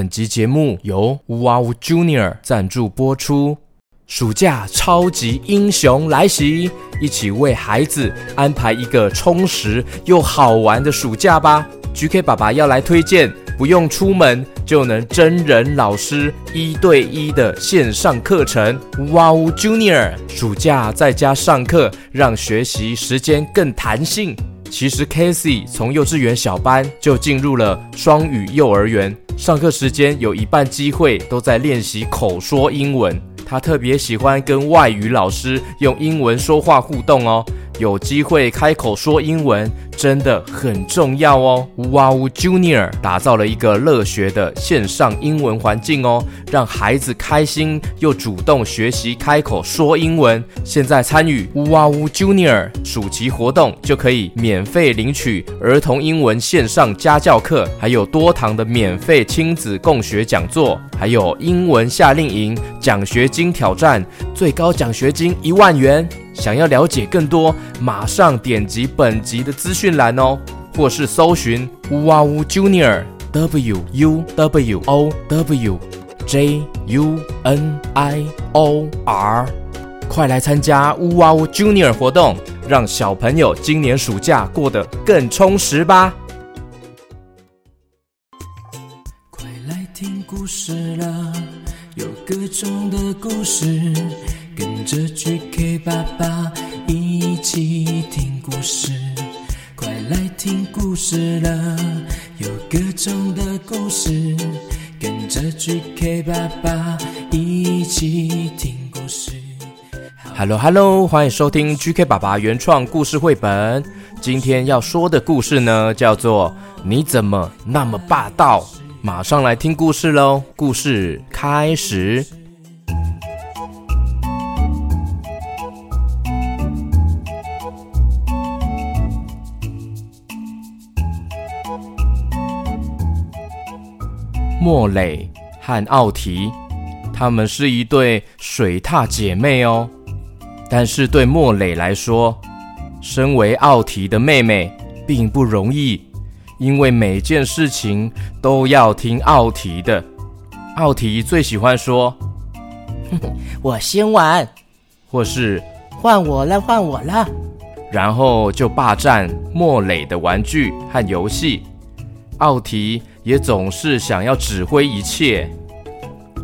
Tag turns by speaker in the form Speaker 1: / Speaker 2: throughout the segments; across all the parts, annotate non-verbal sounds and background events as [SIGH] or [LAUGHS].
Speaker 1: 本集节目由呜哇呜 Junior 赞助播出。暑假超级英雄来袭，一起为孩子安排一个充实又好玩的暑假吧！GK 爸爸要来推荐，不用出门就能真人老师一对一的线上课程。呜哇呜 Junior 暑假在家上课，让学习时间更弹性。其实 Casey 从幼稚园小班就进入了双语幼儿园，上课时间有一半机会都在练习口说英文。他特别喜欢跟外语老师用英文说话互动哦，有机会开口说英文真的很重要哦。呜哇呜 Junior 打造了一个乐学的线上英文环境哦，让孩子开心又主动学习开口说英文。现在参与呜哇呜 Junior 暑期活动就可以免费领取儿童英文线上家教课，还有多堂的免费亲子共学讲座，还有英文夏令营奖学金。金挑战最高奖学金一万元，想要了解更多，马上点击本集的资讯栏哦，或是搜寻呜哇呜 Junior W U W O W J U N I O R，快来参加呜哇呜 Junior 活动，让小朋友今年暑假过得更充实吧！
Speaker 2: 快来听故事了。有各种的故事，跟着 GK 歌中的故事，跟着 GK 爸爸一起听故事。
Speaker 1: Hello Hello，欢迎收听 GK 爸爸原创故事绘本。今天要说的故事呢，叫做《你怎么那么霸道》。马上来听故事喽！故事开始。莫蕾和奥提，她们是一对水獭姐妹哦。但是对莫蕾来说，身为奥提的妹妹并不容易。因为每件事情都要听奥提的，奥提最喜欢说：“
Speaker 3: 哼哼，我先玩，
Speaker 1: 或是
Speaker 3: 换我了，换我了。”
Speaker 1: 然后就霸占莫蕾的玩具和游戏。奥提也总是想要指挥一切。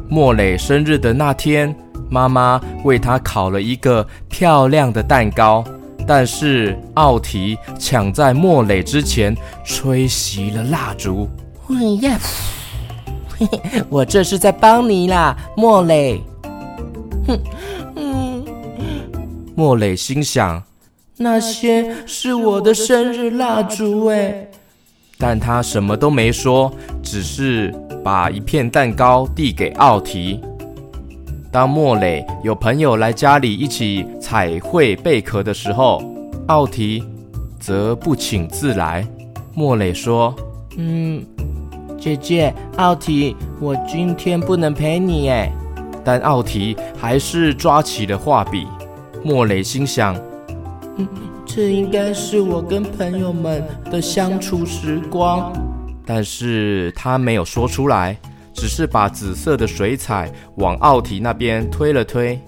Speaker 1: 莫磊生日的那天，妈妈为他烤了一个漂亮的蛋糕。但是奥提抢在莫磊之前吹熄了蜡烛。
Speaker 3: 哎呀，嘿嘿，我这是在帮你啦，莫磊。哼，嗯，
Speaker 1: 莫磊心想，
Speaker 3: 那些是我的生日蜡烛哎。
Speaker 1: 但他什么都没说，只是把一片蛋糕递给奥提。当莫蕾有朋友来家里一起彩绘贝壳的时候，奥提则不请自来。莫蕾说：“
Speaker 3: 嗯，姐姐，奥提，我今天不能陪你哎。”
Speaker 1: 但奥提还是抓起了画笔。莫蕾心想：“
Speaker 3: 嗯，这应该是我跟朋友们的相处时光。”
Speaker 1: 但是他没有说出来。只是把紫色的水彩往奥提那边推了推。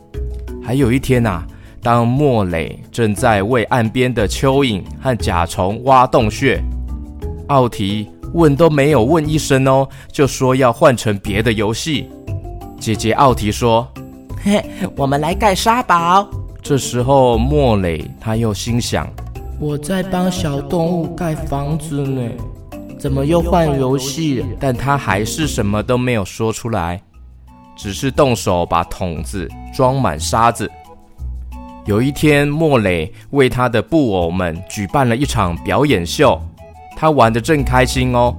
Speaker 1: 还有一天呐，当莫蕾正在为岸边的蚯蚓和甲虫挖洞穴，奥提问都没有问一声哦，就说要换成别的游戏。姐姐奥提说：“
Speaker 3: 嘿，我们来盖沙堡。”
Speaker 1: 这时候莫蕾他又心想：“
Speaker 3: 我在帮小动物盖房子呢。”怎么又换游戏？
Speaker 1: 但他还是什么都没有说出来，只是动手把桶子装满沙子。有一天，莫蕾为他的布偶们举办了一场表演秀，他玩得正开心哦。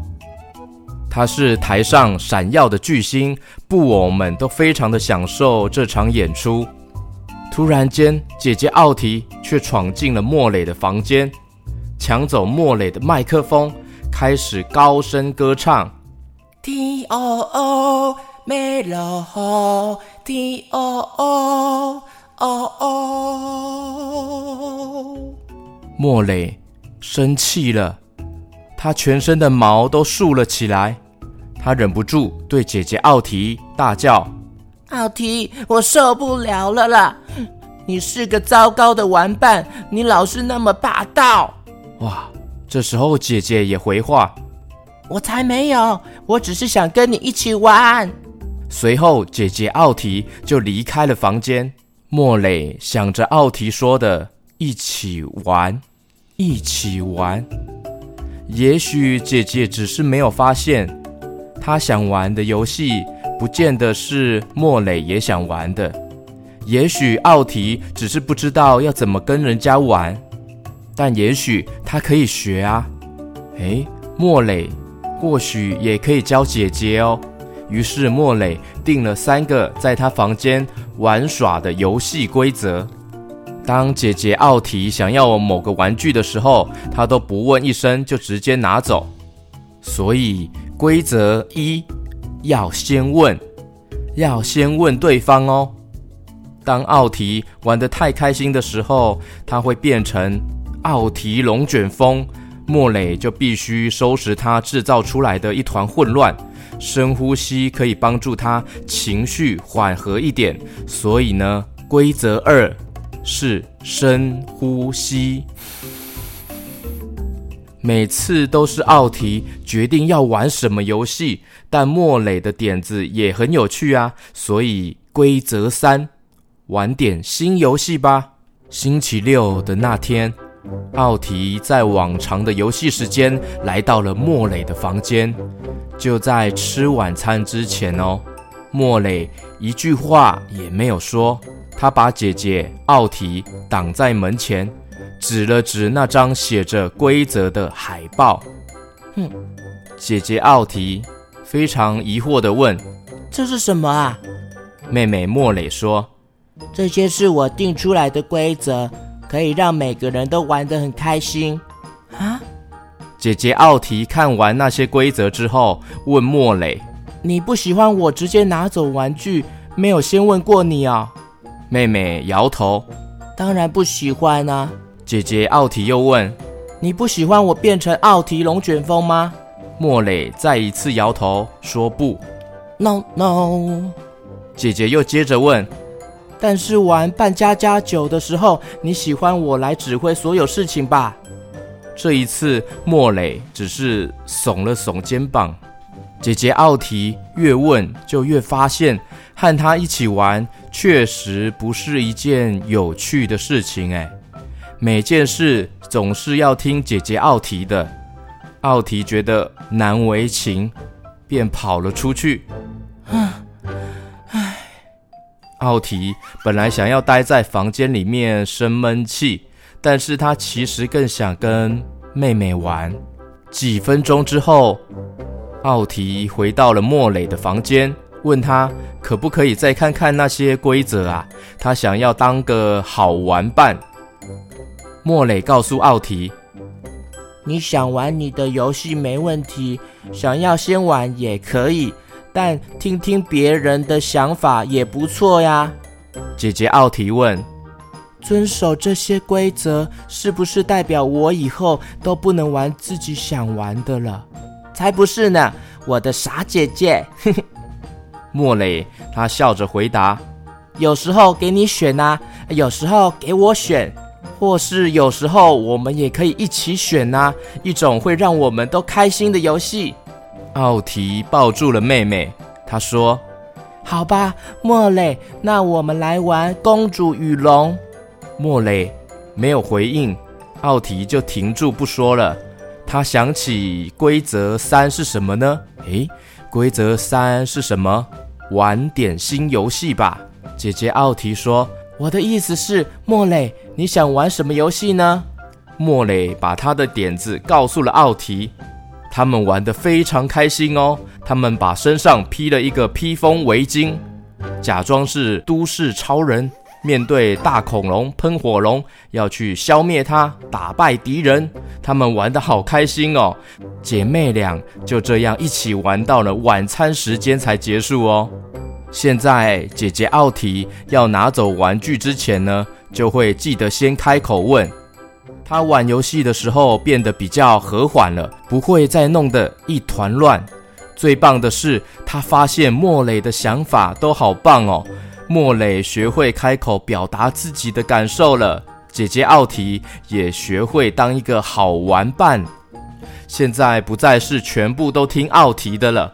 Speaker 1: 他是台上闪耀的巨星，布偶们都非常的享受这场演出。突然间，姐姐奥提却闯进了莫蕾的房间，抢走莫蕾的麦克风。开始高声歌唱。
Speaker 3: T O O 美乐吼，T O O O O。
Speaker 1: 莫蕾生气了，他全身的毛都竖了起来。他忍不住对姐姐奥提大叫：“
Speaker 3: 奥提，我受不了了啦！你是个糟糕的玩伴，你老是那么霸道。”
Speaker 1: 哇！这时候姐姐也回话：“
Speaker 3: 我才没有，我只是想跟你一起玩。”
Speaker 1: 随后，姐姐奥提就离开了房间。莫蕾想着奥提说的“一起玩，一起玩”，也许姐姐只是没有发现。她想玩的游戏，不见得是莫磊也想玩的。也许奥提只是不知道要怎么跟人家玩，但也许他可以学啊。诶，莫磊或许也可以教姐姐哦。于是莫磊定了三个在他房间玩耍的游戏规则。当姐姐奥提想要某个玩具的时候，他都不问一声就直接拿走。所以。规则一，要先问，要先问对方哦。当奥提玩得太开心的时候，他会变成奥提龙卷风，莫蕾就必须收拾他制造出来的一团混乱。深呼吸可以帮助他情绪缓和一点，所以呢，规则二是深呼吸。每次都是奥提决定要玩什么游戏，但莫蕾的点子也很有趣啊，所以规则三，玩点新游戏吧。星期六的那天，奥提在往常的游戏时间来到了莫蕾的房间。就在吃晚餐之前哦，莫蕾一句话也没有说，他把姐姐奥提挡在门前。指了指那张写着规则的海报，
Speaker 3: 哼，
Speaker 1: 姐姐奥提非常疑惑地问：“
Speaker 3: 这是什么啊？”
Speaker 1: 妹妹莫蕾说：“
Speaker 3: 这些是我定出来的规则，可以让每个人都玩得很开心。”啊？
Speaker 1: 姐姐奥提看完那些规则之后，问莫蕾：“
Speaker 3: 你不喜欢我直接拿走玩具，没有先问过你啊？”
Speaker 1: 妹妹摇头：“
Speaker 3: 当然不喜欢啊。”
Speaker 1: 姐姐奥提又问：“
Speaker 3: 你不喜欢我变成奥提龙卷风吗？”
Speaker 1: 莫磊再一次摇头说：“不。”
Speaker 3: No No。
Speaker 1: 姐姐又接着问：“
Speaker 3: 但是玩扮家家酒的时候，你喜欢我来指挥所有事情吧？”
Speaker 1: 这一次，莫磊只是耸了耸肩膀。姐姐奥提越问就越发现，和他一起玩确实不是一件有趣的事情。哎。每件事总是要听姐姐奥提的，奥提觉得难为情，便跑了出去。唉，奥提本来想要待在房间里面生闷气，但是他其实更想跟妹妹玩。几分钟之后，奥提回到了莫蕾的房间，问他可不可以再看看那些规则啊？他想要当个好玩伴。莫磊告诉奥提：“
Speaker 3: 你想玩你的游戏没问题，想要先玩也可以，但听听别人的想法也不错呀。”
Speaker 1: 姐姐奥提问：“
Speaker 3: 遵守这些规则是不是代表我以后都不能玩自己想玩的了？”“才不是呢，我的傻姐姐。[LAUGHS] [LAUGHS] ”
Speaker 1: 莫磊他笑着回答：“
Speaker 3: 有时候给你选啊，有时候给我选。”或是有时候我们也可以一起选呐，一种会让我们都开心的游戏。
Speaker 1: 奥提抱住了妹妹，他说：“
Speaker 3: 好吧，莫蕾，那我们来玩公主与龙。”
Speaker 1: 莫蕾没有回应，奥提就停住不说了。他想起规则三是什么呢？诶，规则三是什么？玩点新游戏吧。姐姐奥提说。
Speaker 3: 我的意思是，莫蕾，你想玩什么游戏呢？
Speaker 1: 莫蕾把他的点子告诉了奥提，他们玩得非常开心哦。他们把身上披了一个披风围巾，假装是都市超人，面对大恐龙喷火龙，要去消灭它，打败敌人。他们玩得好开心哦，姐妹俩就这样一起玩到了晚餐时间才结束哦。现在姐姐奥提要拿走玩具之前呢，就会记得先开口问。他玩游戏的时候变得比较和缓了，不会再弄得一团乱。最棒的是，他发现莫磊的想法都好棒哦。莫磊学会开口表达自己的感受了，姐姐奥提也学会当一个好玩伴。现在不再是全部都听奥提的了，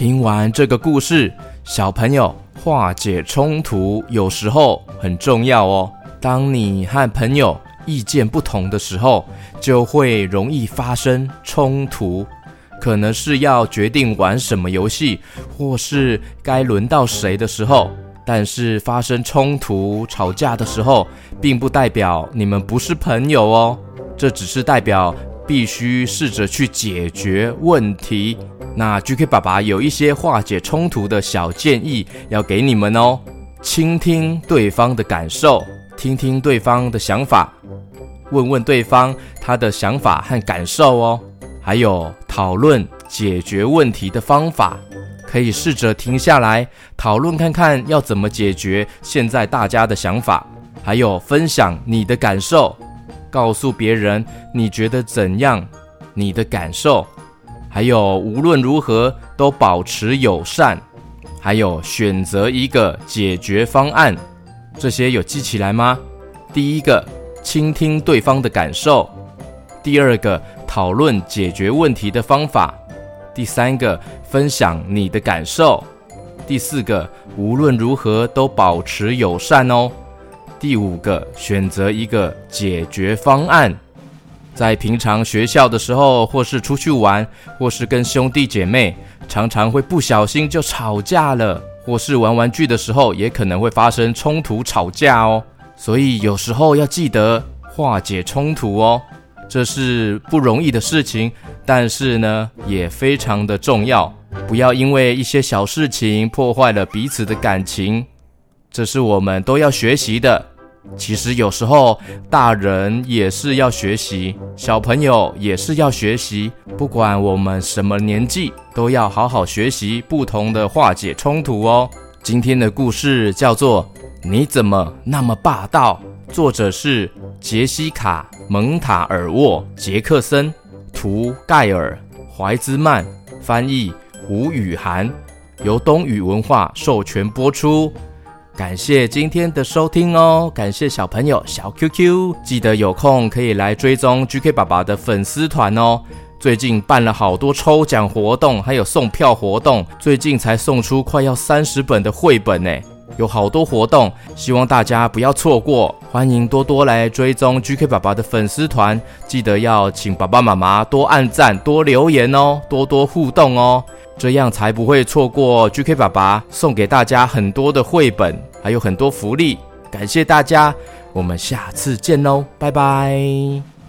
Speaker 1: 听完这个故事，小朋友化解冲突有时候很重要哦。当你和朋友意见不同的时候，就会容易发生冲突。可能是要决定玩什么游戏，或是该轮到谁的时候，但是发生冲突、吵架的时候，并不代表你们不是朋友哦。这只是代表必须试着去解决问题。那 GK 爸爸有一些化解冲突的小建议要给你们哦。倾听对方的感受，听听对方的想法，问问对方他的想法和感受哦。还有讨论解决问题的方法，可以试着停下来讨论看看要怎么解决现在大家的想法，还有分享你的感受，告诉别人你觉得怎样，你的感受，还有无论如何都保持友善，还有选择一个解决方案，这些有记起来吗？第一个，倾听对方的感受；第二个。讨论解决问题的方法。第三个，分享你的感受。第四个，无论如何都保持友善哦。第五个，选择一个解决方案。在平常学校的时候，或是出去玩，或是跟兄弟姐妹，常常会不小心就吵架了，或是玩玩具的时候，也可能会发生冲突吵架哦。所以有时候要记得化解冲突哦。这是不容易的事情，但是呢，也非常的重要。不要因为一些小事情破坏了彼此的感情，这是我们都要学习的。其实有时候大人也是要学习，小朋友也是要学习。不管我们什么年纪，都要好好学习不同的化解冲突哦。今天的故事叫做《你怎么那么霸道》，作者是杰西卡。蒙塔尔沃、杰克森、图盖尔、怀兹曼，翻译吴雨涵，由东雨文化授权播出。感谢今天的收听哦，感谢小朋友小 QQ，记得有空可以来追踪 GK 爸爸的粉丝团哦。最近办了好多抽奖活动，还有送票活动，最近才送出快要三十本的绘本呢。有好多活动，希望大家不要错过。欢迎多多来追踪 GK 爸爸的粉丝团，记得要请爸爸妈妈多按赞、多留言哦，多多互动哦，这样才不会错过 GK 爸爸送给大家很多的绘本，还有很多福利。感谢大家，我们下次见喽，拜拜。